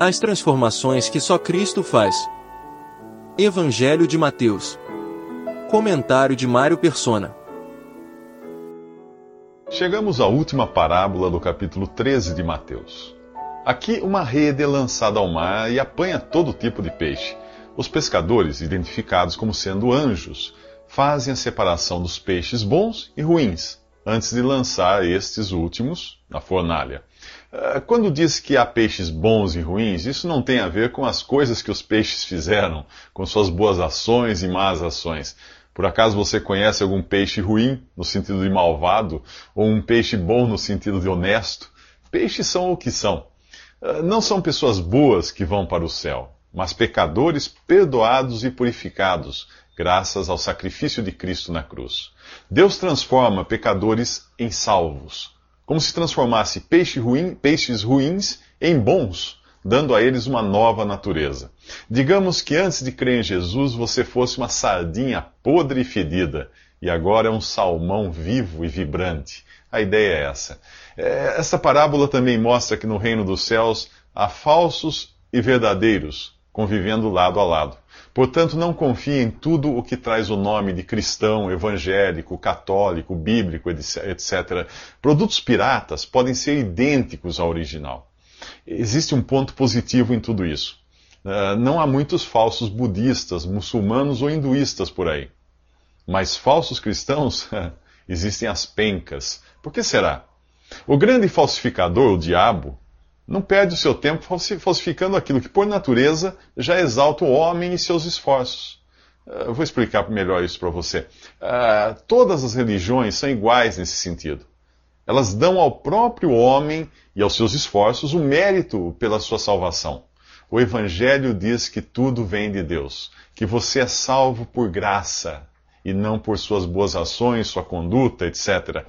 As transformações que só Cristo faz. Evangelho de Mateus. Comentário de Mário Persona. Chegamos à última parábola do capítulo 13 de Mateus. Aqui, uma rede é lançada ao mar e apanha todo tipo de peixe. Os pescadores, identificados como sendo anjos, fazem a separação dos peixes bons e ruins, antes de lançar estes últimos na fornalha. Ah, quando diz que há peixes bons e ruins, isso não tem a ver com as coisas que os peixes fizeram, com suas boas ações e más ações. Por acaso você conhece algum peixe ruim, no sentido de malvado, ou um peixe bom no sentido de honesto? Peixes são o que são. Ah, não são pessoas boas que vão para o céu, mas pecadores perdoados e purificados, graças ao sacrifício de Cristo na cruz. Deus transforma pecadores em salvos, como se transformasse peixe ruim, peixes ruins em bons, dando a eles uma nova natureza. Digamos que antes de crer em Jesus você fosse uma sardinha podre e fedida, e agora é um salmão vivo e vibrante. A ideia é essa. É, essa parábola também mostra que no reino dos céus há falsos e verdadeiros convivendo lado a lado. Portanto, não confie em tudo o que traz o nome de cristão, evangélico, católico, bíblico, etc. Produtos piratas podem ser idênticos ao original. Existe um ponto positivo em tudo isso. Uh, não há muitos falsos budistas, muçulmanos ou hinduístas por aí. Mas falsos cristãos, existem as pencas. Por que será? O grande falsificador, o diabo, não perde o seu tempo falsificando aquilo que, por natureza, já exalta o homem e seus esforços. Ah, eu vou explicar melhor isso para você. Uh, todas as religiões são iguais nesse sentido. Elas dão ao próprio homem e aos seus esforços o mérito pela sua salvação. O Evangelho diz que tudo vem de Deus, que você é salvo por graça e não por suas boas ações, sua conduta, etc.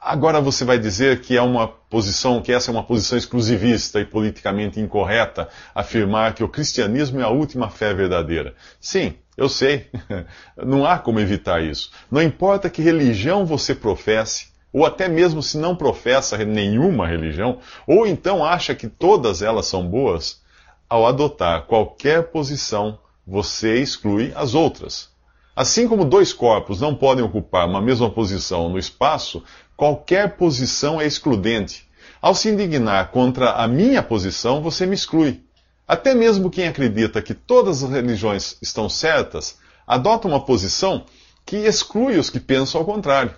Agora você vai dizer que é uma posição, que essa é uma posição exclusivista e politicamente incorreta, afirmar que o cristianismo é a última fé verdadeira. Sim, eu sei. Não há como evitar isso. Não importa que religião você professe, ou até mesmo se não professa nenhuma religião, ou então acha que todas elas são boas, ao adotar qualquer posição, você exclui as outras. Assim como dois corpos não podem ocupar uma mesma posição no espaço, qualquer posição é excludente. Ao se indignar contra a minha posição, você me exclui. Até mesmo quem acredita que todas as religiões estão certas, adota uma posição que exclui os que pensam ao contrário.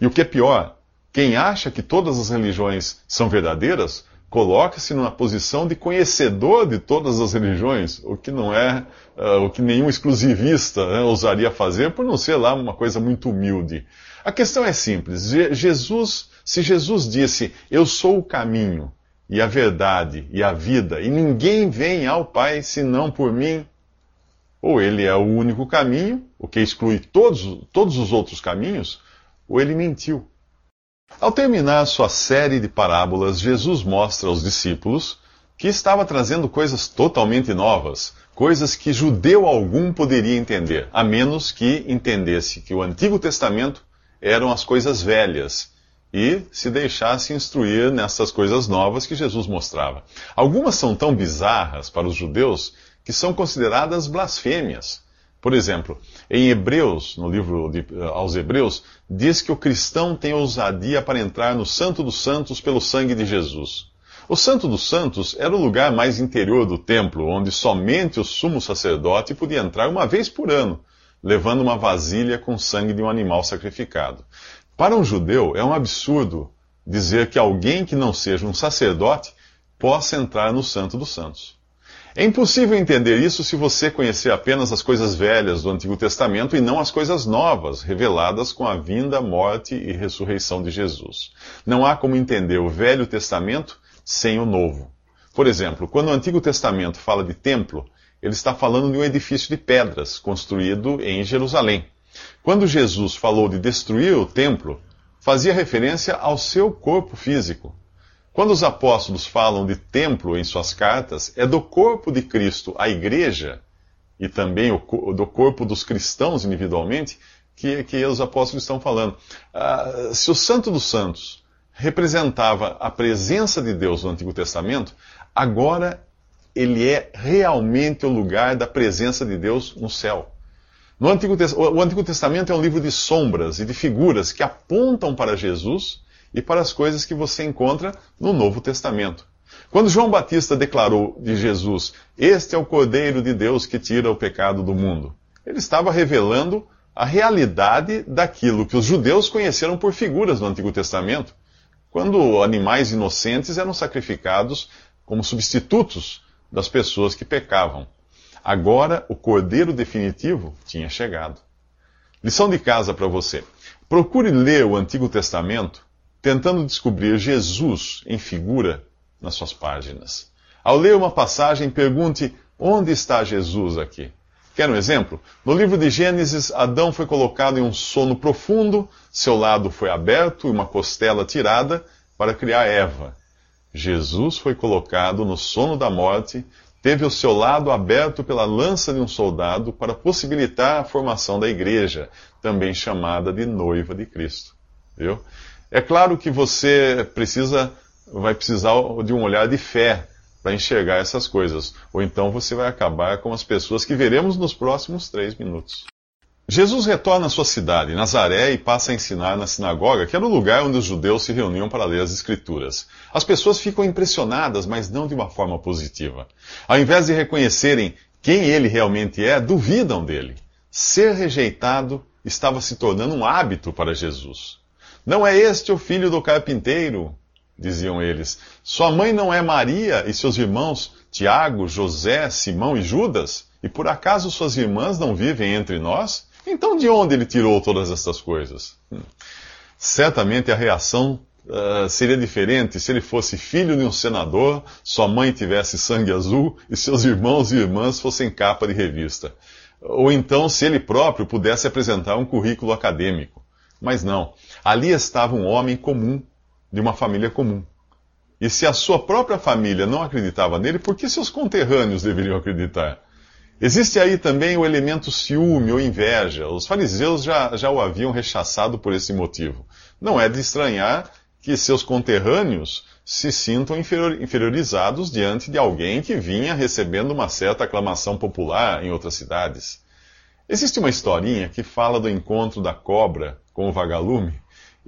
E o que é pior, quem acha que todas as religiões são verdadeiras, coloca-se numa posição de conhecedor de todas as religiões, o que não é uh, o que nenhum exclusivista né, ousaria fazer, por não ser lá uma coisa muito humilde. A questão é simples. Jesus, se Jesus disse, eu sou o caminho e a verdade e a vida, e ninguém vem ao Pai senão por mim, ou ele é o único caminho, o que exclui todos, todos os outros caminhos, ou ele mentiu. Ao terminar sua série de parábolas, Jesus mostra aos discípulos que estava trazendo coisas totalmente novas, coisas que judeu algum poderia entender, a menos que entendesse que o Antigo Testamento eram as coisas velhas e se deixasse instruir nessas coisas novas que Jesus mostrava. Algumas são tão bizarras para os judeus que são consideradas blasfêmias. Por exemplo, em Hebreus, no livro de, eh, aos Hebreus, diz que o cristão tem ousadia para entrar no Santo dos Santos pelo sangue de Jesus. O Santo dos Santos era o lugar mais interior do templo, onde somente o sumo sacerdote podia entrar uma vez por ano, levando uma vasilha com sangue de um animal sacrificado. Para um judeu, é um absurdo dizer que alguém que não seja um sacerdote possa entrar no Santo dos Santos. É impossível entender isso se você conhecer apenas as coisas velhas do Antigo Testamento e não as coisas novas, reveladas com a vinda, morte e ressurreição de Jesus. Não há como entender o Velho Testamento sem o Novo. Por exemplo, quando o Antigo Testamento fala de templo, ele está falando de um edifício de pedras construído em Jerusalém. Quando Jesus falou de destruir o templo, fazia referência ao seu corpo físico. Quando os apóstolos falam de templo em suas cartas, é do corpo de Cristo, a igreja, e também do corpo dos cristãos individualmente, que, que os apóstolos estão falando. Ah, se o Santo dos Santos representava a presença de Deus no Antigo Testamento, agora ele é realmente o lugar da presença de Deus no céu. No Antigo, o Antigo Testamento é um livro de sombras e de figuras que apontam para Jesus e para as coisas que você encontra no Novo Testamento. Quando João Batista declarou de Jesus, Este é o Cordeiro de Deus que tira o pecado do mundo, ele estava revelando a realidade daquilo que os judeus conheceram por figuras no Antigo Testamento, quando animais inocentes eram sacrificados como substitutos das pessoas que pecavam. Agora, o Cordeiro definitivo tinha chegado. Lição de casa para você. Procure ler o Antigo Testamento tentando descobrir Jesus em figura nas suas páginas. Ao ler uma passagem, pergunte: onde está Jesus aqui? Quer um exemplo? No livro de Gênesis, Adão foi colocado em um sono profundo, seu lado foi aberto e uma costela tirada para criar Eva. Jesus foi colocado no sono da morte, teve o seu lado aberto pela lança de um soldado para possibilitar a formação da igreja, também chamada de noiva de Cristo. Viu? É claro que você precisa, vai precisar de um olhar de fé para enxergar essas coisas. Ou então você vai acabar com as pessoas que veremos nos próximos três minutos. Jesus retorna à sua cidade, Nazaré, e passa a ensinar na sinagoga, que era o lugar onde os judeus se reuniam para ler as Escrituras. As pessoas ficam impressionadas, mas não de uma forma positiva. Ao invés de reconhecerem quem ele realmente é, duvidam dele. Ser rejeitado estava se tornando um hábito para Jesus. Não é este o filho do carpinteiro? diziam eles. Sua mãe não é Maria e seus irmãos Tiago, José, Simão e Judas? E por acaso suas irmãs não vivem entre nós? Então de onde ele tirou todas estas coisas? Hum. Certamente a reação uh, seria diferente se ele fosse filho de um senador, sua mãe tivesse sangue azul e seus irmãos e irmãs fossem capa de revista. Ou então se ele próprio pudesse apresentar um currículo acadêmico. Mas não, ali estava um homem comum de uma família comum. E se a sua própria família não acreditava nele, por que seus conterrâneos deveriam acreditar? Existe aí também o elemento ciúme ou inveja. Os fariseus já, já o haviam rechaçado por esse motivo. Não é de estranhar que seus conterrâneos se sintam inferiorizados diante de alguém que vinha recebendo uma certa aclamação popular em outras cidades. Existe uma historinha que fala do encontro da cobra com o vagalume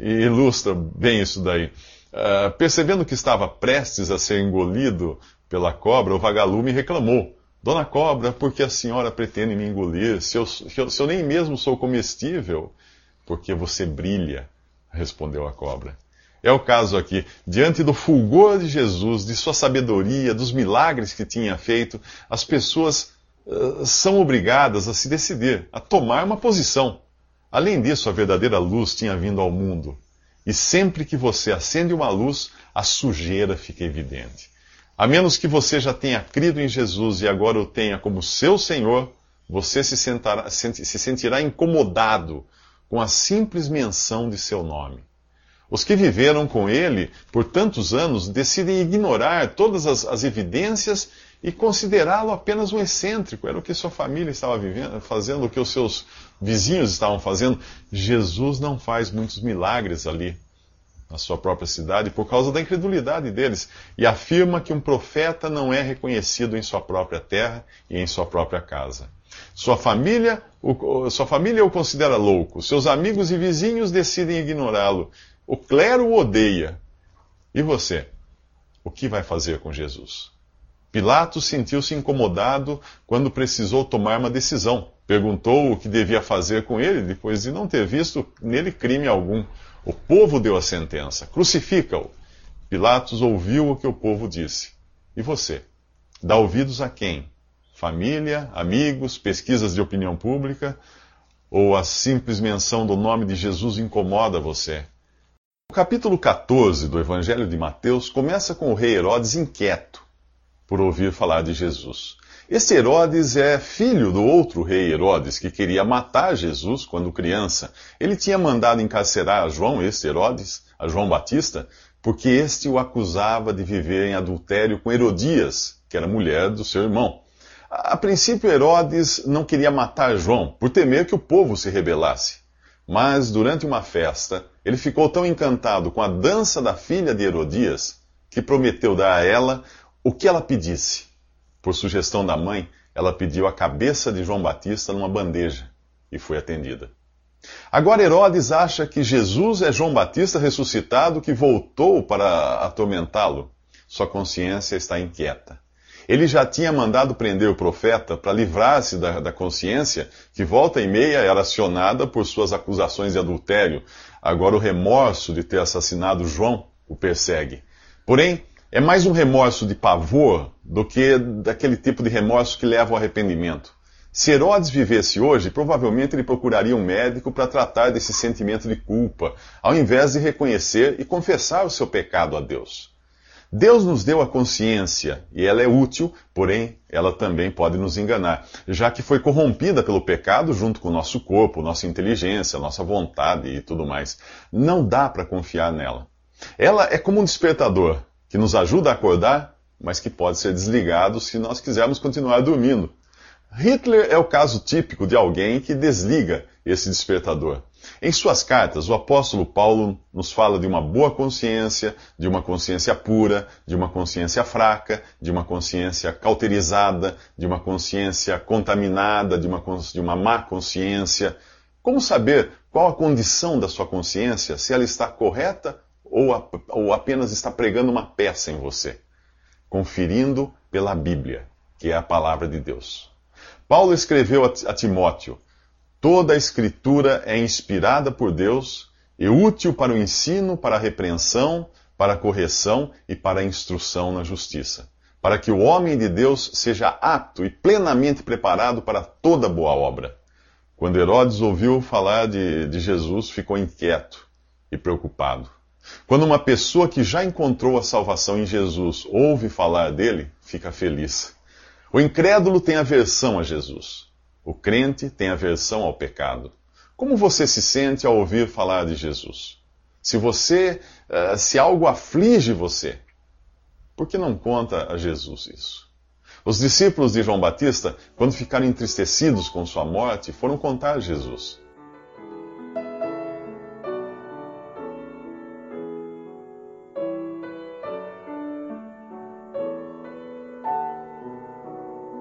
ilustra bem isso daí. Uh, percebendo que estava prestes a ser engolido pela cobra, o vagalume reclamou. Dona Cobra, por que a senhora pretende me engolir? Se eu, se eu, se eu nem mesmo sou comestível? Porque você brilha, respondeu a cobra. É o caso aqui. Diante do fulgor de Jesus, de sua sabedoria, dos milagres que tinha feito, as pessoas uh, são obrigadas a se decidir, a tomar uma posição. Além disso, a verdadeira luz tinha vindo ao mundo. E sempre que você acende uma luz, a sujeira fica evidente. A menos que você já tenha crido em Jesus e agora o tenha como seu Senhor, você se, sentará, se sentirá incomodado com a simples menção de seu nome. Os que viveram com ele por tantos anos decidem ignorar todas as, as evidências e considerá-lo apenas um excêntrico. Era o que sua família estava vivendo, fazendo, o que os seus vizinhos estavam fazendo. Jesus não faz muitos milagres ali na sua própria cidade por causa da incredulidade deles e afirma que um profeta não é reconhecido em sua própria terra e em sua própria casa. Sua família, o, sua família o considera louco, seus amigos e vizinhos decidem ignorá-lo. O clero o odeia. E você? O que vai fazer com Jesus? Pilatos sentiu-se incomodado quando precisou tomar uma decisão. Perguntou o que devia fazer com ele, depois de não ter visto nele crime algum. O povo deu a sentença: crucifica-o. Pilatos ouviu o que o povo disse. E você? Dá ouvidos a quem? Família, amigos, pesquisas de opinião pública? Ou a simples menção do nome de Jesus incomoda você? O capítulo 14 do Evangelho de Mateus começa com o rei Herodes inquieto por ouvir falar de Jesus. Esse Herodes é filho do outro rei Herodes, que queria matar Jesus quando criança. Ele tinha mandado encarcerar a João, este Herodes, a João Batista, porque este o acusava de viver em adultério com Herodias, que era mulher do seu irmão. A princípio, Herodes não queria matar João, por temer que o povo se rebelasse. Mas, durante uma festa, ele ficou tão encantado com a dança da filha de Herodias, que prometeu dar a ela o que ela pedisse. Por sugestão da mãe, ela pediu a cabeça de João Batista numa bandeja e foi atendida. Agora Herodes acha que Jesus é João Batista ressuscitado que voltou para atormentá-lo. Sua consciência está inquieta. Ele já tinha mandado prender o profeta para livrar-se da, da, consciência, que volta e meia era acionada por suas acusações de adultério. Agora o remorso de ter assassinado João o persegue. Porém, é mais um remorso de pavor do que daquele tipo de remorso que leva ao arrependimento. Se Herodes vivesse hoje, provavelmente ele procuraria um médico para tratar desse sentimento de culpa, ao invés de reconhecer e confessar o seu pecado a Deus. Deus nos deu a consciência e ela é útil, porém ela também pode nos enganar, já que foi corrompida pelo pecado junto com o nosso corpo, nossa inteligência, nossa vontade e tudo mais. Não dá para confiar nela. Ela é como um despertador que nos ajuda a acordar, mas que pode ser desligado se nós quisermos continuar dormindo. Hitler é o caso típico de alguém que desliga esse despertador. Em suas cartas, o apóstolo Paulo nos fala de uma boa consciência, de uma consciência pura, de uma consciência fraca, de uma consciência cauterizada, de uma consciência contaminada, de uma, de uma má consciência. Como saber qual a condição da sua consciência, se ela está correta ou, a, ou apenas está pregando uma peça em você? Conferindo pela Bíblia, que é a palavra de Deus. Paulo escreveu a Timóteo: Toda a Escritura é inspirada por Deus e útil para o ensino, para a repreensão, para a correção e para a instrução na justiça, para que o homem de Deus seja apto e plenamente preparado para toda boa obra. Quando Herodes ouviu falar de, de Jesus, ficou inquieto e preocupado. Quando uma pessoa que já encontrou a salvação em Jesus ouve falar dele, fica feliz. O incrédulo tem aversão a Jesus. O crente tem aversão ao pecado. Como você se sente ao ouvir falar de Jesus? Se você, uh, se algo aflige você, por que não conta a Jesus isso? Os discípulos de João Batista, quando ficaram entristecidos com sua morte, foram contar a Jesus.